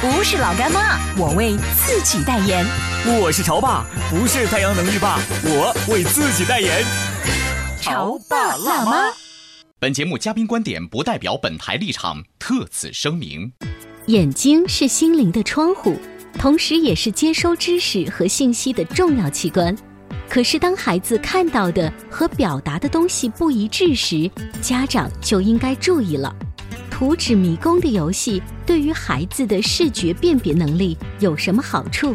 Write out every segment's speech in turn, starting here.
不是老干妈，我为自己代言。我是潮爸，不是太阳能浴霸，我为自己代言。潮爸辣妈。本节目嘉宾观点不代表本台立场，特此声明。眼睛是心灵的窗户，同时也是接收知识和信息的重要器官。可是，当孩子看到的和表达的东西不一致时，家长就应该注意了。图纸迷宫的游戏对于孩子的视觉辨别能力有什么好处？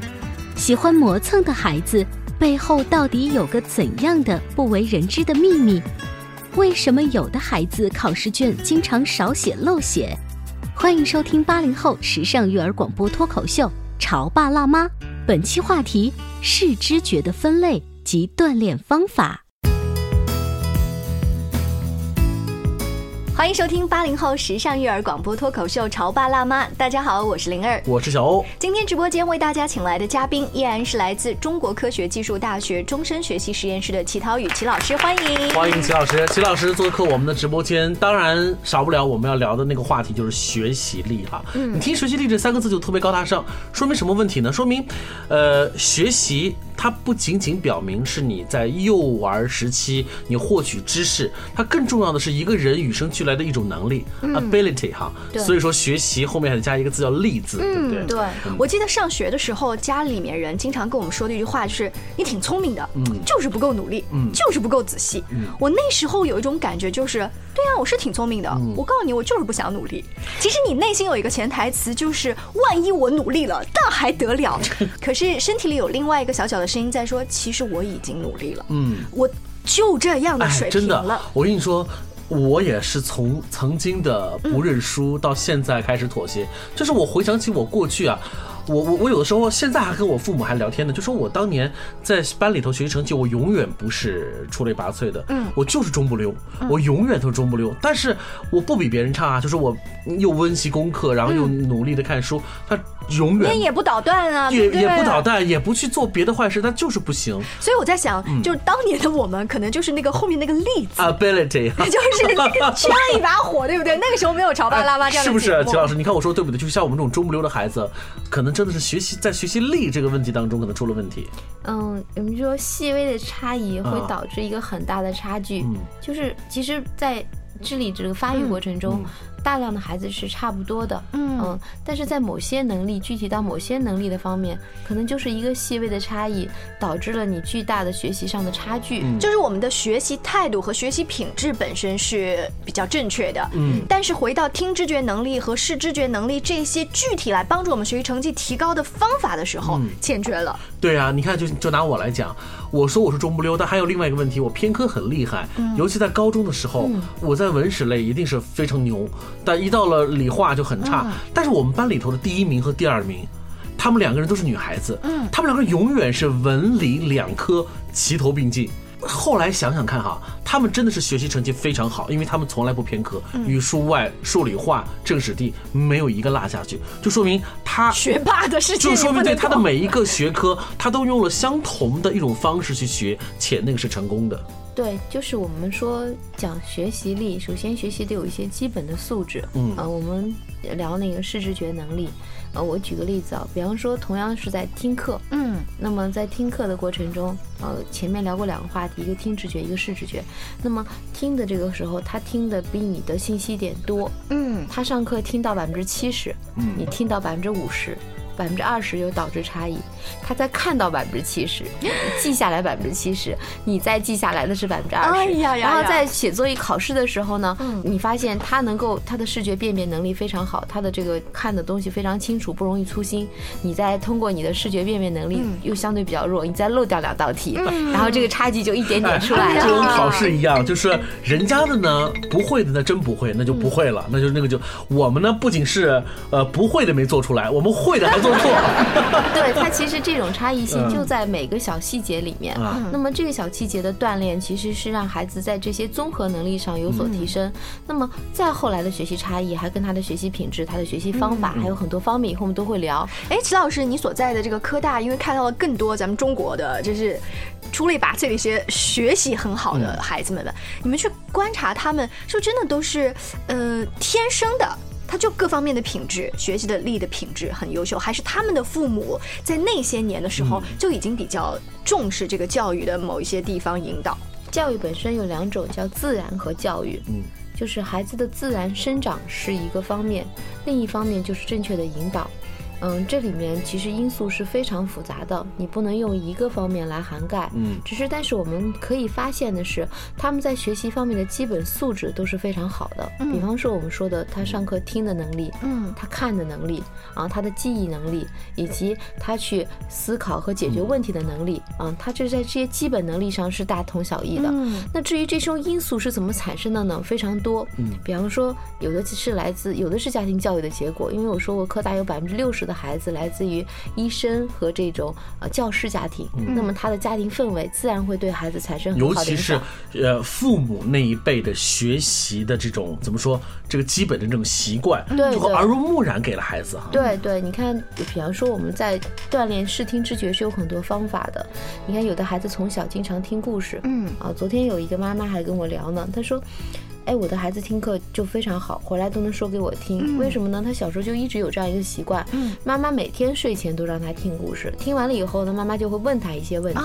喜欢磨蹭的孩子背后到底有个怎样的不为人知的秘密？为什么有的孩子考试卷经常少写漏写？欢迎收听八零后时尚育儿广播脱口秀《潮爸辣妈》，本期话题：视知觉的分类及锻炼方法。欢迎收听八零后时尚育儿广播脱口秀《潮爸辣妈》，大家好，我是灵儿，我是小欧。今天直播间为大家请来的嘉宾依然是来自中国科学技术大学终身学习实验室的齐涛宇齐老师，欢迎，欢迎齐老师。齐老师做客我们的直播间，当然少不了我们要聊的那个话题，就是学习力哈。嗯，你听“学习力”这三个字就特别高大上，说明什么问题呢？说明，呃，学习它不仅仅表明是你在幼儿时期你获取知识，它更重要的是一个人与生俱来的一种能力，ability 哈。所以说学习后面还得加一个字叫“力”字，对不对？对，我记得上学的时候，家里面人经常跟我们说的一句话就是：“你挺聪明的，嗯，就是不够努力，嗯，就是不够仔细。”我那时候有一种感觉就是，对啊，我是挺聪明的，我告诉你，我就是不想努力。其实你内心有一个潜台词，就是万一我努力了，那还得了？可是身体里有另外一个小小的声音在说，其实我已经努力了，嗯，我就这样的水平了。我跟你说。我也是从曾经的不认输到现在开始妥协，就是我回想起我过去啊。我我我有的时候现在还跟我父母还聊天呢，就说我当年在班里头学习成绩，我永远不是出类拔萃的，嗯，我就是中不溜，我永远都是中不溜。但是我不比别人差啊，就是我又温习功课，然后又努力的看书，他永远也不捣蛋啊，也也不捣蛋，也不去做别的坏事，他就是不行。所以我在想，就是当年的我们，可能就是那个后面那个例子，ability，就是 缺了一把火，对不对？那个时候没有潮爸辣妈这样的是不是？齐老师，你看我说对不对？就像我们这种中不溜的孩子，可能。真的是学习在学习力这个问题当中可能出了问题。嗯，我们说细微的差异会导致一个很大的差距，嗯就是其实，在智力这个发育过程中。大量的孩子是差不多的，嗯，但是在某些能力，具体到某些能力的方面，可能就是一个细微的差异，导致了你巨大的学习上的差距。就是我们的学习态度和学习品质本身是比较正确的，嗯，但是回到听知觉能力和视知觉能力这些具体来帮助我们学习成绩提高的方法的时候，欠缺了。对啊，你看，就就拿我来讲，我说我是中不溜，但还有另外一个问题，我偏科很厉害，尤其在高中的时候，我在文史类一定是非常牛。但一到了理化就很差，但是我们班里头的第一名和第二名，他们两个人都是女孩子，嗯，他们两个人永远是文理两科齐头并进。后来想想看哈，他们真的是学习成绩非常好，因为他们从来不偏科，语数外、数理化、政史地没有一个落下去，就说明他学霸的事情，就说明对他的每一个学科，他都用了相同的一种方式去学，且那个是成功的。对，就是我们说讲学习力，首先学习得有一些基本的素质。嗯，啊，我们聊那个视知觉能力，呃，我举个例子啊，比方说同样是在听课，嗯，那么在听课的过程中，呃，前面聊过两个话题，一个听直觉，一个视知觉。那么听的这个时候，他听的比你的信息点多，嗯，他上课听到百分之七十，嗯，你听到百分之五十。百分之二十有导致差异，他在看到百分之七十，记下来百分之七十，你再记下来的是百分之二十。然后在写作业考试的时候呢，你发现他能够他的视觉辨别能力非常好，他的这个看的东西非常清楚，不容易粗心。你再通过你的视觉辨别能力又相对比较弱，你再漏掉两道题，然后这个差距就一点点出来了。就跟考试一样，就是人家的呢不会的那真不会，那就不会了，那就那个就我们呢不仅是呃不会的没做出来，我们会的还做错。对它其实这种差异性就在每个小细节里面。那么这个小细节的锻炼其实是让孩子在这些综合能力上有所提升。那么再后来的学习差异还跟他的学习品质、他的学习方法还有很多方面，以后我们都会聊。哎，齐老师，你所在的这个科大，因为看到了更多咱们中国的就是出类拔萃的一些学习很好的孩子们们，你们去观察他们，是不是真的都是呃天生的？他就各方面的品质、学习的力的品质很优秀，还是他们的父母在那些年的时候就已经比较重视这个教育的某一些地方引导？教育本身有两种，叫自然和教育。嗯，就是孩子的自然生长是一个方面，另一方面就是正确的引导。嗯，这里面其实因素是非常复杂的，你不能用一个方面来涵盖。嗯，只是但是我们可以发现的是，他们在学习方面的基本素质都是非常好的。嗯比方说我们说的他上课听的能力，嗯，他看的能力，啊，他的记忆能力，以及他去思考和解决问题的能力，啊，他就在这些基本能力上是大同小异的。嗯，那至于这些因素是怎么产生的呢？非常多。嗯，比方说有的是来自有的是家庭教育的结果，因为我说过科大有百分之六十的。孩子来自于医生和这种呃教师家庭，那么他的家庭氛围自然会对孩子产生很好的影响。尤其是呃父母那一辈的学习的这种怎么说，这个基本的这种习惯，就会耳濡目染给了孩子哈。对对，你看，比方说我们在锻炼视听知觉是有很多方法的。你看，有的孩子从小经常听故事，嗯啊，昨天有一个妈妈还跟我聊呢，她说。哎，我的孩子听课就非常好，回来都能说给我听。为什么呢？他小时候就一直有这样一个习惯，嗯妈妈每天睡前都让他听故事，听完了以后呢，妈妈就会问他一些问题，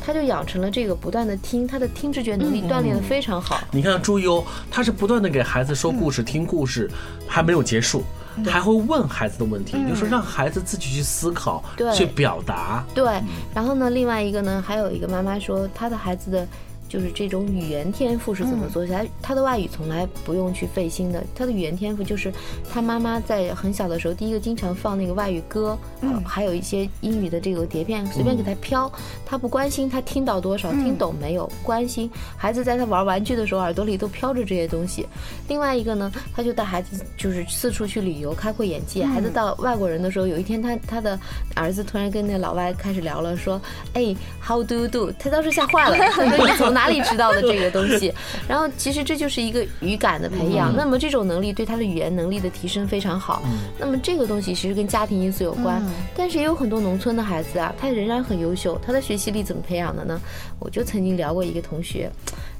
他就养成了这个不断的听，他的听知觉能力锻炼的非常好。你看朱优，他是不断的给孩子说故事，听故事还没有结束，还会问孩子的问题，就是让孩子自己去思考，去表达。对，然后呢，另外一个呢，还有一个妈妈说，她的孩子的。就是这种语言天赋是怎么做起来？他的外语从来不用去费心的。他的语言天赋就是他妈妈在很小的时候，第一个经常放那个外语歌，嗯，还有一些英语的这个碟片，随便给他飘，他不关心他听到多少，听懂没有，不关心。孩子在他玩玩具的时候，耳朵里都飘着这些东西。另外一个呢，他就带孩子就是四处去旅游，开阔眼界。孩子到外国人的时候，有一天他他的儿子突然跟那老外开始聊了，说：“哎，How do you do？” 他当时吓坏了，他说：“你从哪？”哪里知道的这个东西？然后其实这就是一个语感的培养。那么这种能力对他的语言能力的提升非常好。那么这个东西其实跟家庭因素有关，但是也有很多农村的孩子啊，他仍然很优秀。他的学习力怎么培养的呢？我就曾经聊过一个同学。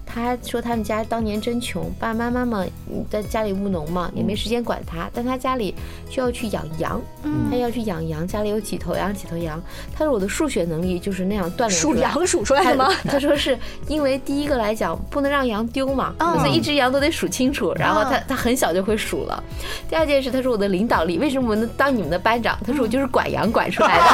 他说他们家当年真穷，爸爸妈妈嘛在家里务农嘛，也没时间管他。但他家里需要去养羊，他要去养羊，家里有几头羊几头羊。他说我的数学能力就是那样锻炼数羊数出来的吗？他说是因为第一个来讲不能让羊丢嘛，所以一只羊都得数清楚。然后他他很小就会数了。第二件事，他说我的领导力，为什么我能当你们的班长？他说我就是管羊管出来的。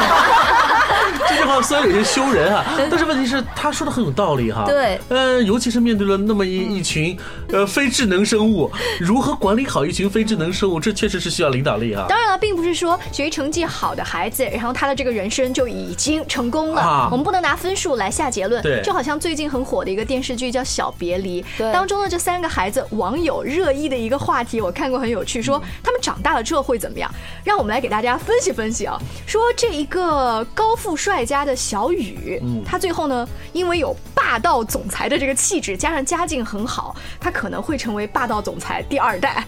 这句话虽然有些羞人啊，但是问题是他说的很有道理哈。对，嗯，尤其是。面对了那么一一群，呃，非智能生物，如何管理好一群非智能生物？这确实是需要领导力啊。当然了，并不是说学习成绩好的孩子，然后他的这个人生就已经成功了。我们不能拿分数来下结论。对，就好像最近很火的一个电视剧叫《小别离》，当中的这三个孩子，网友热议的一个话题，我看过很有趣，说他们长大了之后会怎么样？让我们来给大家分析分析啊。说这一个高富帅家的小雨，他最后呢，因为有霸道总裁的这个气质。加上家境很好，她可能会成为霸道总裁第二代。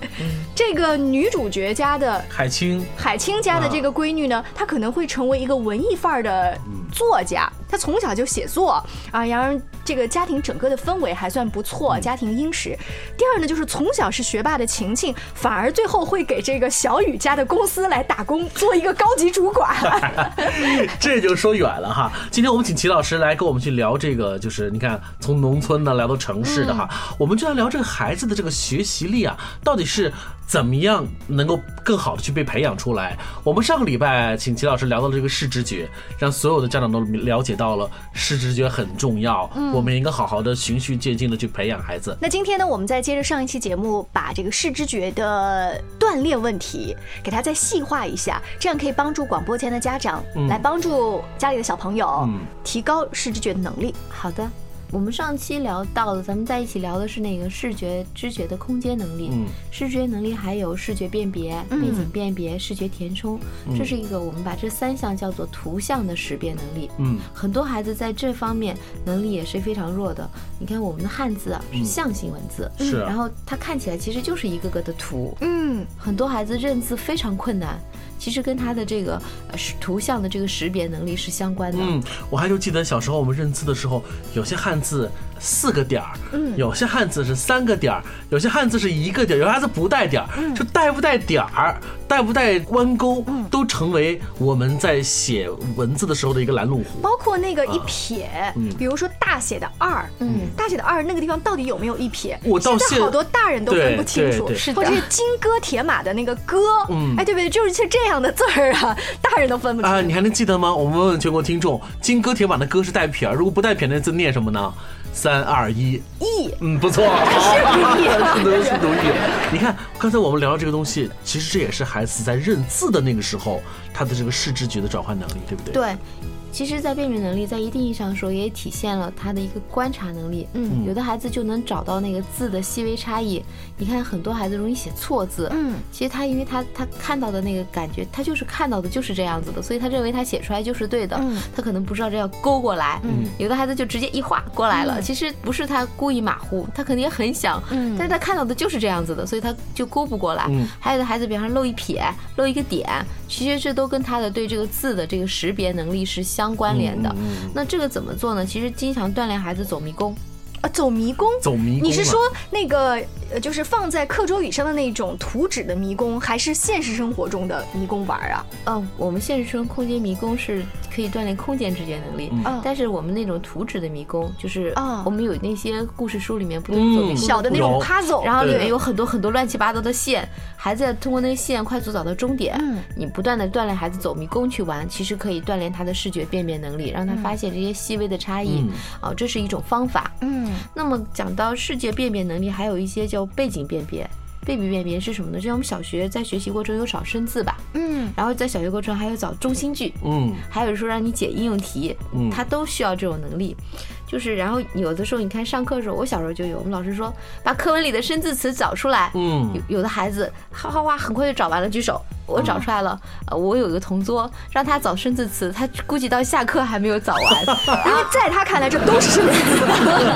这个女主角家的海清，海清家的这个闺女呢，她可能会成为一个文艺范儿的作家。他从小就写作啊，然而这个家庭整个的氛围还算不错，家庭殷实。第二呢，就是从小是学霸的晴晴，反而最后会给这个小雨家的公司来打工，做一个高级主管。这就说远了哈。今天我们请齐老师来跟我们去聊这个，就是你看从农村呢聊到城市的哈，我们就要聊这个孩子的这个学习力啊，到底是。怎么样能够更好的去被培养出来？我们上个礼拜请齐老师聊到了这个视知觉，让所有的家长都了解到了视知觉很重要，我们应该好好的循序渐进的去培养孩子。那今天呢，我们再接着上一期节目，把这个视知觉的锻炼问题给它再细化一下，这样可以帮助广播间的家长来帮助家里的小朋友提高视知觉的能力。好的。我们上期聊到了，咱们在一起聊的是那个视觉知觉的空间能力，嗯，视觉能力还有视觉辨别、背景辨别、视觉填充，这是一个我们把这三项叫做图像的识别能力，嗯，很多孩子在这方面能力也是非常弱的。你看我们的汉字啊是象形文字，是，然后它看起来其实就是一个个的图，嗯，很多孩子认字非常困难。其实跟他的这个呃图像的这个识别能力是相关的。嗯，我还就记得小时候我们认字的时候，有些汉字四个点儿，嗯，有些汉字是三个点儿，有些汉字是一个点儿，有些汉字不带点儿，就带不带点儿，带不带弯钩，都成为我们在写文字的时候的一个拦路虎。包括那个一撇，比如说大写的二，嗯，大写的二那个地方到底有没有一撇？我到现在好多大人都分不清楚，是或者是金戈铁马的那个戈，嗯，哎，对不对？就是是这样。这样的字儿啊，大人都分不清啊！你还能记得吗？我们问问全国听众，金戈铁马的戈是带撇儿，如果不带撇那字念什么呢？三二一，亿。嗯，不错，是读义，是读义。你看，刚才我们聊到这个东西，其实这也是孩子在认字的那个时候，他的这个视知觉的转换能力，对不对？对。其实，在辨别能力，在一定意义上说，也体现了他的一个观察能力。嗯，有的孩子就能找到那个字的细微差异。你看，很多孩子容易写错字。嗯，其实他因为他他看到的那个感觉，他就是看到的就是这样子的，所以他认为他写出来就是对的。嗯，他可能不知道这要勾过来。嗯，有的孩子就直接一画过来了，其实不是他故意马虎，他肯定也很想。嗯，但是他看到的就是这样子的，所以他就勾不过来。嗯，还有的孩子，比方说漏一撇、漏一个点，其实这都跟他的对这个字的这个识别能力是相。相关联的，那这个怎么做呢？其实经常锻炼孩子走迷宫。啊，走迷宫，走迷宫。你是说那个呃，就是放在课桌椅上的那种图纸的迷宫，还是现实生活中的迷宫玩啊？嗯，我们现实生活空间迷宫是可以锻炼空间知觉能力，嗯，但是我们那种图纸的迷宫，就是我们有那些故事书里面不都走小的那种 puzzle，然后里面有很多很多乱七八糟的线，孩子通过那个线快速找到终点。嗯，你不断的锻炼孩子走迷宫去玩，其实可以锻炼他的视觉辨别能力，让他发现这些细微的差异。哦，这是一种方法。嗯。那么讲到视觉辨别能力，还有一些叫背景辨别。背景辨别是什么呢？就像我们小学在学习过程有找生字吧，嗯，然后在小学过程还有找中心句，嗯，还有说让你解应用题，嗯，它都需要这种能力。就是，然后有的时候你看上课的时候，我小时候就有，我们老师说把课文里的生字词找出来，嗯，有有的孩子哗哗哗很快就找完了，举手，我找出来了。呃，我有一个同桌，让他找生字词，他估计到下课还没有找完，然后在他看来这都是生字词。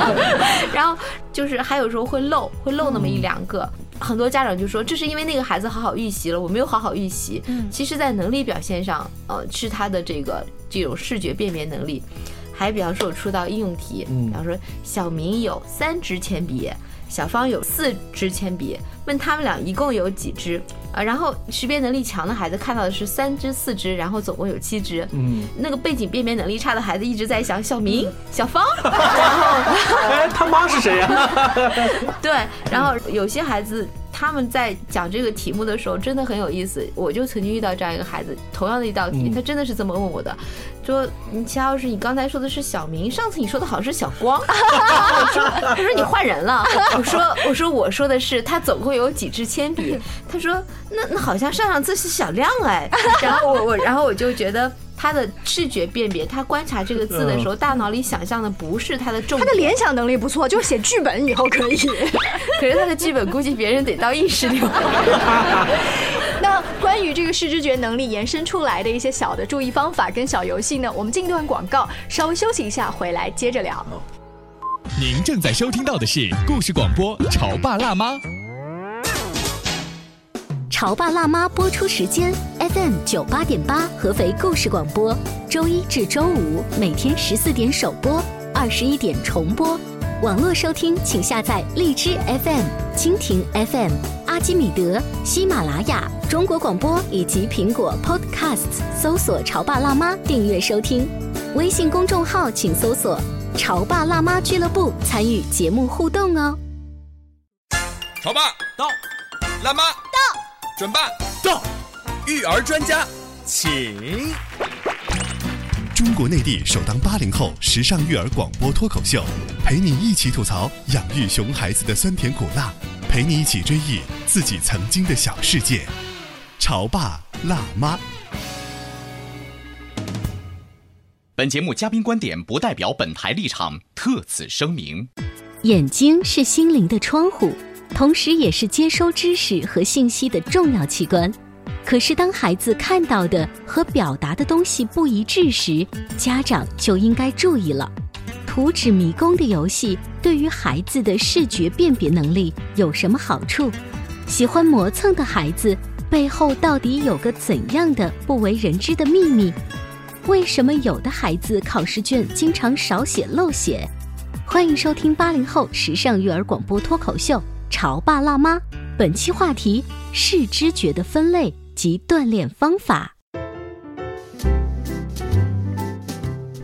然后就是还有时候会漏，会漏那么一两个，很多家长就说这是因为那个孩子好好预习了，我没有好好预习。嗯，其实，在能力表现上，呃，是他的这个这种视觉辨别能力。还比方说，我出道应用题，比方说小明有三支铅笔，小芳有四支铅笔，问他们俩一共有几支啊？然后识别能力强的孩子看到的是三支、四支，然后总共有七支。嗯，那个背景辨别能力差的孩子一直在想小明、小芳，然后哎，他妈是谁呀？对，然后有些孩子。他们在讲这个题目的时候真的很有意思，我就曾经遇到这样一个孩子，同样的一道题，他真的是这么问我的，说：“你齐老师，你刚才说的是小明，上次你说的好像是小光。”我说：“他说你换人了。”我说：“我说我说的是他总共有几支铅笔。”他说：“那那好像上上次是小亮哎。”然后我我然后我就觉得。他的视觉辨别，他观察这个字的时候，大脑里想象的不是他的重点。他的联想能力不错，就是写剧本以后可以。可是他的剧本估计别人得到意识流。那关于这个视知觉能力延伸出来的一些小的注意方法跟小游戏呢？我们进段广告，稍微休息一下，回来接着聊。您正在收听到的是故事广播《潮爸辣妈》。潮爸辣妈播出时间：FM 九八点八，合肥故事广播，周一至周五每天十四点首播，二十一点重播。网络收听，请下载荔枝 FM、蜻蜓 FM、阿基米德、喜马拉雅、中国广播以及苹果 Podcasts，搜索“潮爸辣妈”订阅收听。微信公众号请搜索“潮爸辣妈俱乐部”，参与节目互动哦。潮爸到，辣妈到，准爸到，育儿专家，请。中国内地首档八零后时尚育儿广播脱口秀，陪你一起吐槽养育熊孩子的酸甜苦辣，陪你一起追忆自己曾经的小世界。潮爸辣妈。本节目嘉宾观点不代表本台立场，特此声明。眼睛是心灵的窗户，同时也是接收知识和信息的重要器官。可是，当孩子看到的和表达的东西不一致时，家长就应该注意了。图纸迷宫的游戏对于孩子的视觉辨别能力有什么好处？喜欢磨蹭的孩子背后到底有个怎样的不为人知的秘密？为什么有的孩子考试卷经常少写漏写？欢迎收听八零后时尚育儿广播脱口秀《潮爸辣妈》，本期话题：视知觉的分类。及锻炼方法。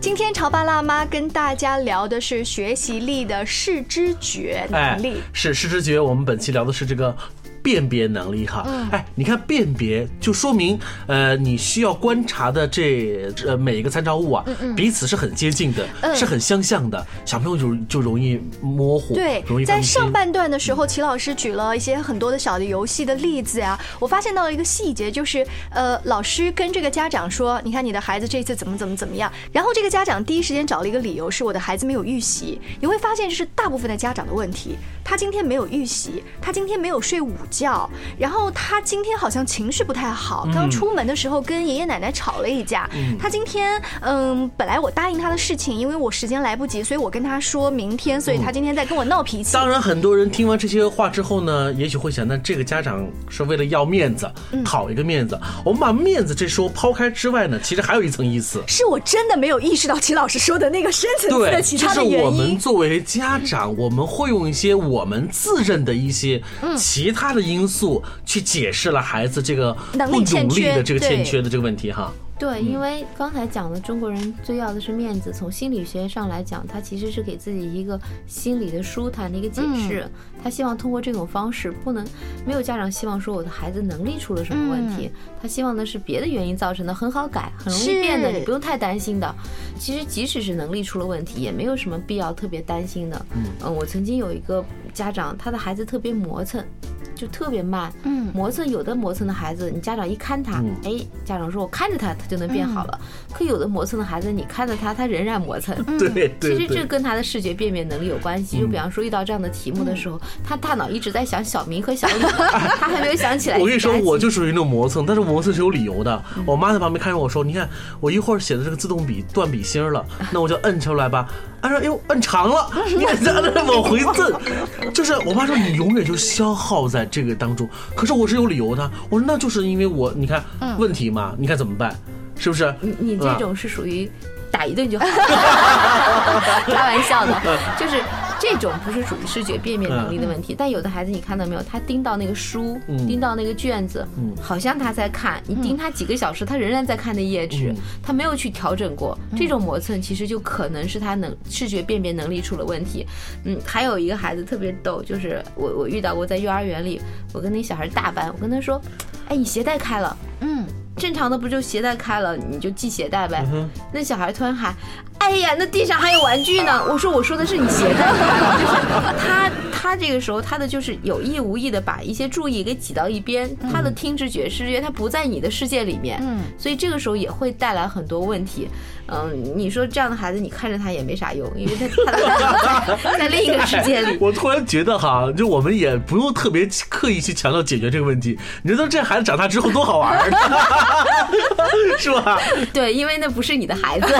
今天潮爸辣妈跟大家聊的是学习力的视知觉能力。是视知觉，我们本期聊的是这个。辨别能力哈，哎，你看辨别就说明，呃，你需要观察的这呃每一个参照物啊，彼此是很接近的，是很相像的，小朋友就就容易模糊，对，容易在上半段的时候，齐老师举了一些很多的小的游戏的例子呀，我发现到了一个细节，就是呃，老师跟这个家长说，你看你的孩子这次怎么怎么怎么样，然后这个家长第一时间找了一个理由，是我的孩子没有预习，你会发现这是大部分的家长的问题，他今天没有预习，他今天没有睡午。觉，然后他今天好像情绪不太好，刚出门的时候跟爷爷奶奶吵了一架。他今天，嗯，本来我答应他的事情，因为我时间来不及，所以我跟他说明天，所以他今天在跟我闹脾气。当然，很多人听完这些话之后呢，也许会想，那这个家长是为了要面子，讨一个面子。我们把面子这说抛开之外呢，其实还有一层意思，是我真的没有意识到齐老师说的那个深层次的其他的原因。就是我们作为家长，我们会用一些我们自认的一些其他的。因素去解释了孩子这个不努力的这个欠缺的这个问题哈。对，因为刚才讲的中国人最要的是面子。从心理学上来讲，他其实是给自己一个心理的舒坦的一个解释。他希望通过这种方式，不能没有家长希望说我的孩子能力出了什么问题，他希望的是别的原因造成的，很好改，很容易变的，你不用太担心的。其实即使是能力出了问题，也没有什么必要特别担心的。嗯，我曾经有一个家长，他的孩子特别磨蹭。就特别慢，嗯，磨蹭有的磨蹭的孩子，你家长一看他，哎，家长说我看着他，他就能变好了。可有的磨蹭的孩子，你看着他，他仍然磨蹭。对对。其实这跟他的视觉辨别能力有关系。就比方说遇到这样的题目的时候，他大脑一直在想小明和小李，他还没有想起来。我跟你说，我就属于那种磨蹭，但是磨蹭是有理由的。我妈在旁边看着我说：“你看，我一会儿写的这个自动笔断笔芯了，那我就摁出来吧。”按说：“哎呦，摁长了，你看在那往回摁。”就是我妈说：“你永远就消耗在。”这个当中，可是我是有理由的。我说那就是因为我，你看问题嘛，你看怎么办？是不是？你你这种是属于打一顿就好，开玩笑的，就是这种不是属于视觉辨别能力的问题。但有的孩子你看到没有，他盯到那个书，盯到那个卷子，好像他在看，你盯他几个小时，他仍然在看那页纸，他没有去调整过。这种磨蹭其实就可能是他能视觉辨别能力出了问题。嗯，还有一个孩子特别逗，就是我我遇到过在幼儿园里，我跟那小孩大班，我跟他说，哎，你鞋带开了，嗯。正常的不就鞋带开了你就系鞋带呗？那小孩突然喊：“哎呀，那地上还有玩具呢！”我说：“我说的是你鞋带开了。” 就是他他这个时候他的就是有意无意的把一些注意给挤到一边，他的听知觉视觉他不在你的世界里面，嗯，所以这个时候也会带来很多问题。嗯，你说这样的孩子你看着他也没啥用，因为他 他 在另一个世界里。我突然觉得哈，就我们也不用特别刻意去强调解决这个问题。你知道这孩子长大之后多好玩？是吧？对，因为那不是你的孩子。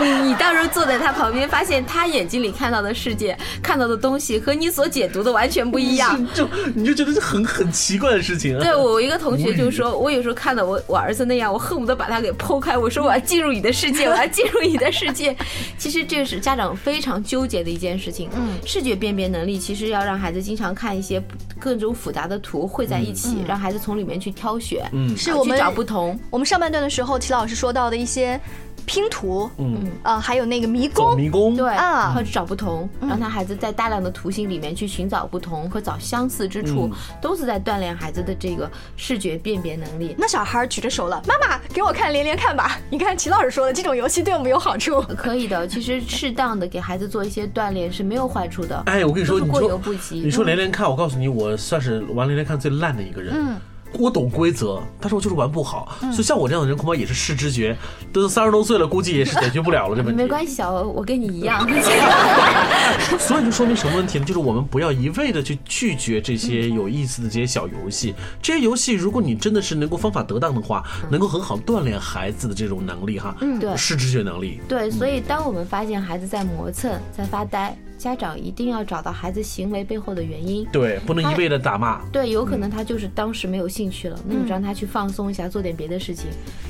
你你到时候坐在他旁边，发现他眼睛里看到的世界看到的东西和你所解读的完全不一样。就你就觉得是很很奇怪的事情。对我一个同学就说，我有时候看到我我儿子那样，我恨不得把他给剖开。我说我要进入你的世界，我要进入你的世界。其实这是家长非常纠结的一件事情。嗯，视觉辨别能力其实要让孩子经常看一些各种复杂的图汇在一起，让孩子从里面去挑选。嗯，是我们找不同。我们上半段的时候，齐老师说到的一些。拼图，嗯啊，还有那个迷宫，迷宫，对啊，或者找不同，让他孩子在大量的图形里面去寻找不同和找相似之处，都是在锻炼孩子的这个视觉辨别能力。那小孩举着手了，妈妈给我看连连看吧。你看齐老师说的这种游戏对我们有好处，可以的。其实适当的给孩子做一些锻炼是没有坏处的。哎，我跟你说，过犹不及。你说连连看，我告诉你，我算是玩连连看最烂的一个人。嗯。我懂规则，但是我就是玩不好，所以像我这样的人恐怕也是视知觉，都三十多岁了，估计也是解决不了了这问题。没关系，小欧，我跟你一样。所以就说明什么问题呢？就是我们不要一味的去拒绝这些有意思的这些小游戏。这些游戏，如果你真的是能够方法得当的话，能够很好锻炼孩子的这种能力哈，嗯，对，视知觉能力。对，所以当我们发现孩子在磨蹭，在发呆。家长一定要找到孩子行为背后的原因，对，不能一味的打骂。对，有可能他就是当时没有兴趣了，那你让他去放松一下，做点别的事情。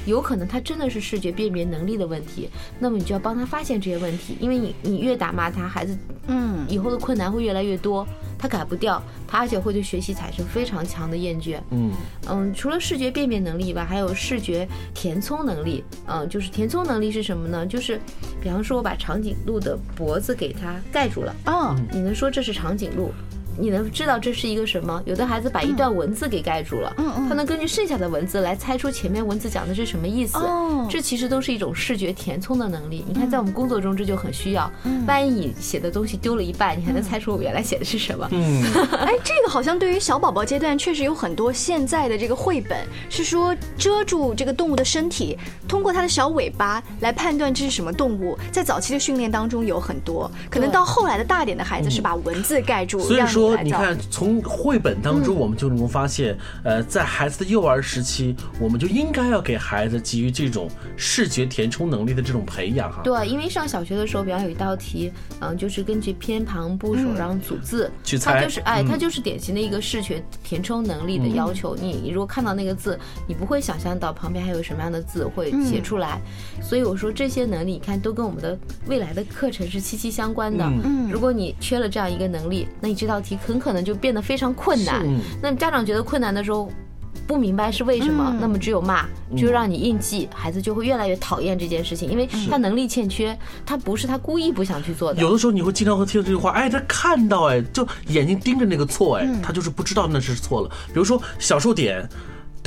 有可能他真的是视觉辨别能力的问题，那么你就要帮他发现这些问题，因为你你越打骂他，孩子嗯以后的困难会越来越多，他改不掉，他而且会对学习产生非常强的厌倦。嗯嗯，除了视觉辨别能力以外，还有视觉填充能力。嗯，就是填充能力是什么呢？就是比方说我把长颈鹿的脖子给它盖住。了哦，你能说这是长颈鹿？你能知道这是一个什么？有的孩子把一段文字给盖住了，嗯嗯，他能根据剩下的文字来猜出前面文字讲的是什么意思。哦，这其实都是一种视觉填充的能力。你看，在我们工作中这就很需要。万一你写的东西丢了一半，你还能猜出我原来写的是什么？嗯，哎，这个好像对于小宝宝阶段确实有很多现在的这个绘本是说遮住这个动物的身体，通过它的小尾巴来判断这是什么动物。在早期的训练当中有很多，可能到后来的大点的孩子是把文字盖住，所以说。你看，从绘本当中，我们就能够发现，呃，在孩子的幼儿时期，我们就应该要给孩子给予这种视觉填充能力的这种培养哈。对，因为上小学的时候，比方有一道题，嗯，就是根据偏旁部首然后组字去猜，它就是哎，它就是典型的一个视觉填充能力的要求。你你如果看到那个字，你不会想象到旁边还有什么样的字会写出来。所以我说这些能力，你看都跟我们的未来的课程是息息相关的。嗯，如果你缺了这样一个能力，那你这道题。很可能就变得非常困难。那家长觉得困难的时候，不明白是为什么，那么只有骂，就让你硬记，孩子就会越来越讨厌这件事情，因为他能力欠缺，他不是他故意不想去做的。有的时候你会经常会听到这句话，哎，他看到，哎，就眼睛盯着那个错，哎，他就是不知道那是错了。比如说小数点，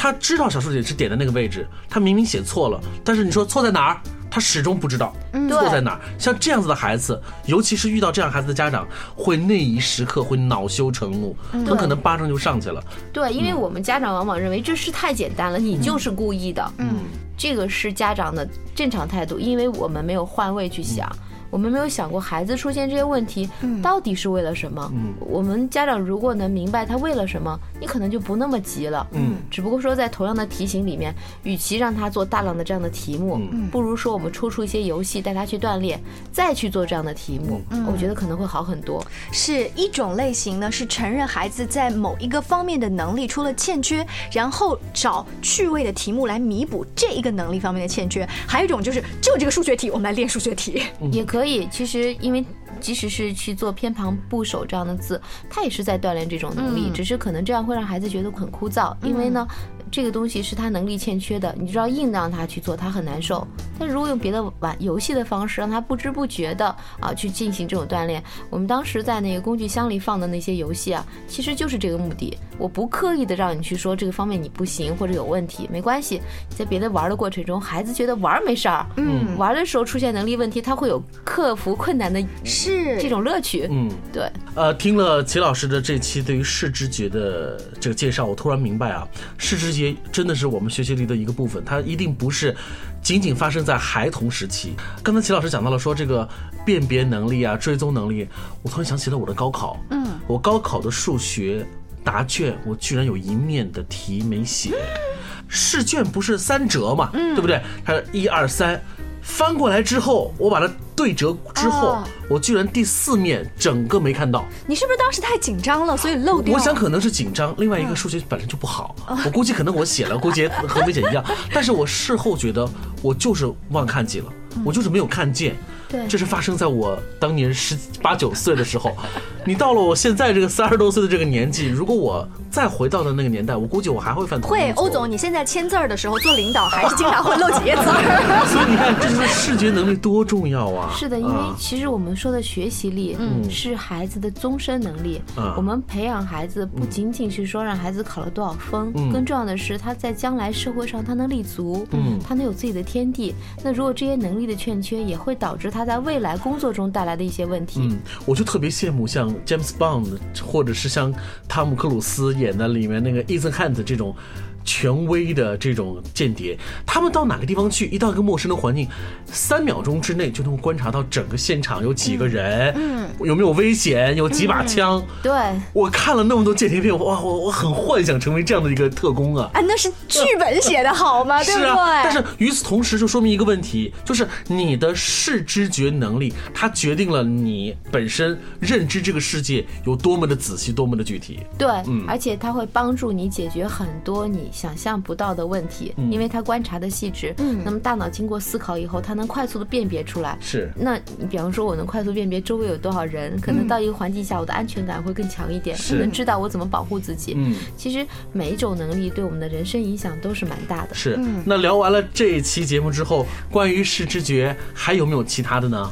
他知道小数点是点的那个位置，他明明写错了，但是你说错在哪儿？他始终不知道错在哪儿。像这样子的孩子，尤其是遇到这样孩子的家长，会那一时刻会恼羞成怒，很可能巴掌就上去了。对，因为我们家长往往认为这事太简单了，你就是故意的。嗯，这个是家长的正常态度，因为我们没有换位去想。我们没有想过孩子出现这些问题到底是为了什么。嗯，我们家长如果能明白他为了什么，你可能就不那么急了。嗯，只不过说在同样的题型里面，与其让他做大量的这样的题目，不如说我们抽出一些游戏带他去锻炼，再去做这样的题目，我觉得可能会好很多。是一种类型呢，是承认孩子在某一个方面的能力出了欠缺，然后找趣味的题目来弥补这一个能力方面的欠缺。还有一种就是就这个数学题，我们来练数学题也可以。可以，其实因为即使是去做偏旁部首这样的字，他也是在锻炼这种能力，只是可能这样会让孩子觉得很枯燥，因为呢。这个东西是他能力欠缺的，你知道硬让他去做，他很难受。但如果用别的玩游戏的方式，让他不知不觉的啊去进行这种锻炼，我们当时在那个工具箱里放的那些游戏啊，其实就是这个目的。我不刻意的让你去说这个方面你不行或者有问题，没关系。在别的玩的过程中，孩子觉得玩没事儿，嗯，玩的时候出现能力问题，他会有克服困难的，是这种乐趣。嗯，对。呃，听了齐老师的这期对于视知觉的这个介绍，我突然明白啊，视知觉。真的是我们学习力的一个部分，它一定不是仅仅发生在孩童时期。刚才齐老师讲到了说这个辨别能力啊、追踪能力，我突然想起了我的高考。嗯，我高考的数学答卷，我居然有一面的题没写。试卷不是三折嘛，对不对？它一二三，翻过来之后，我把它。对折之后，我居然第四面整个没看到。你是不是当时太紧张了，所以漏掉？我想可能是紧张，另外一个数学本身就不好，我估计可能我写了，估计和梅姐一样。但是我事后觉得我就是忘看几了，我就是没有看见。对，这是发生在我当年十八九岁的时候。你到了我现在这个三十多岁的这个年纪，如果我再回到的那个年代，我估计我还会犯同会，欧总，你现在签字儿的时候做领导，还是经常会漏几页字 所以你看，这就是视觉能力多重要啊！是的，因为其实我们说的学习力，嗯，是孩子的终身能力。我们培养孩子不仅仅是说让孩子考了多少分，更重要的是他在将来社会上他能立足，嗯，他能有自己的天地。那如果这些能力的欠缺，也会导致他在未来工作中带来的一些问题。嗯，我就特别羡慕像。James Bond，或者是像汤姆克鲁斯演的里面那个 Ethan Hunt 这种。权威的这种间谍，他们到哪个地方去，一到一个陌生的环境，三秒钟之内就能观察到整个现场有几个人，嗯，有没有危险，有几把枪。对，我看了那么多间谍片，哇，我我很幻想成为这样的一个特工啊！啊，那是剧本写的好吗？对不对？但是与此同时，就说明一个问题，就是你的视知觉能力，它决定了你本身认知这个世界有多么的仔细，多么的具体。对，嗯，而且它会帮助你解决很多你。想象不到的问题，因为他观察的细致，嗯，那么大脑经过思考以后，他能快速的辨别出来。是，那你比方说，我能快速辨别周围有多少人，可能到一个环境下，我的安全感会更强一点，能知道我怎么保护自己。嗯，其实每一种能力对我们的人生影响都是蛮大的。是，那聊完了这一期节目之后，关于视知觉还有没有其他的呢？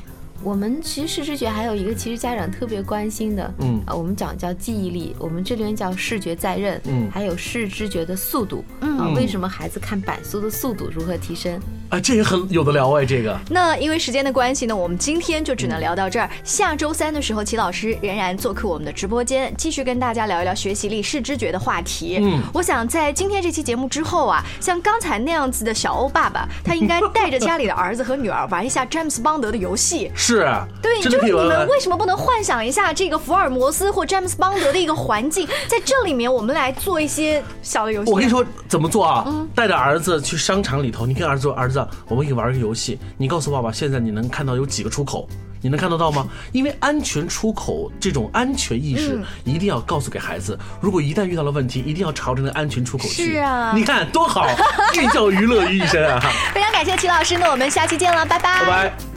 我们其实视知觉还有一个，其实家长特别关心的，嗯啊，我们讲叫记忆力，我们这边叫视觉在认，嗯，还有视知觉的速度，嗯啊，为什么孩子看板书的速度如何提升？啊，这也很有的聊哎，这个。那因为时间的关系呢，我们今天就只能聊到这儿。下周三的时候，齐老师仍然做客我们的直播间，继续跟大家聊一聊学习力、视知觉的话题。嗯，我想在今天这期节目之后啊，像刚才那样子的小欧爸爸，他应该带着家里的儿子和女儿玩一下詹姆斯邦德的游戏。是，对，就是你们为什么不能幻想一下这个福尔摩斯或詹姆斯邦德的一个环境，在这里面我们来做一些小的游戏。我跟你说怎么做啊？嗯带着儿子去商场里头，你跟儿子说，儿子，我们一起玩个游戏。你告诉爸爸，现在你能看到有几个出口？你能看得到吗？因为安全出口这种安全意识一定要告诉给孩子。如果一旦遇到了问题，一定要朝着那安全出口去。是啊，你看多好，寓教于乐于一身啊！非常感谢齐老师，那我们下期见了，拜拜。拜拜。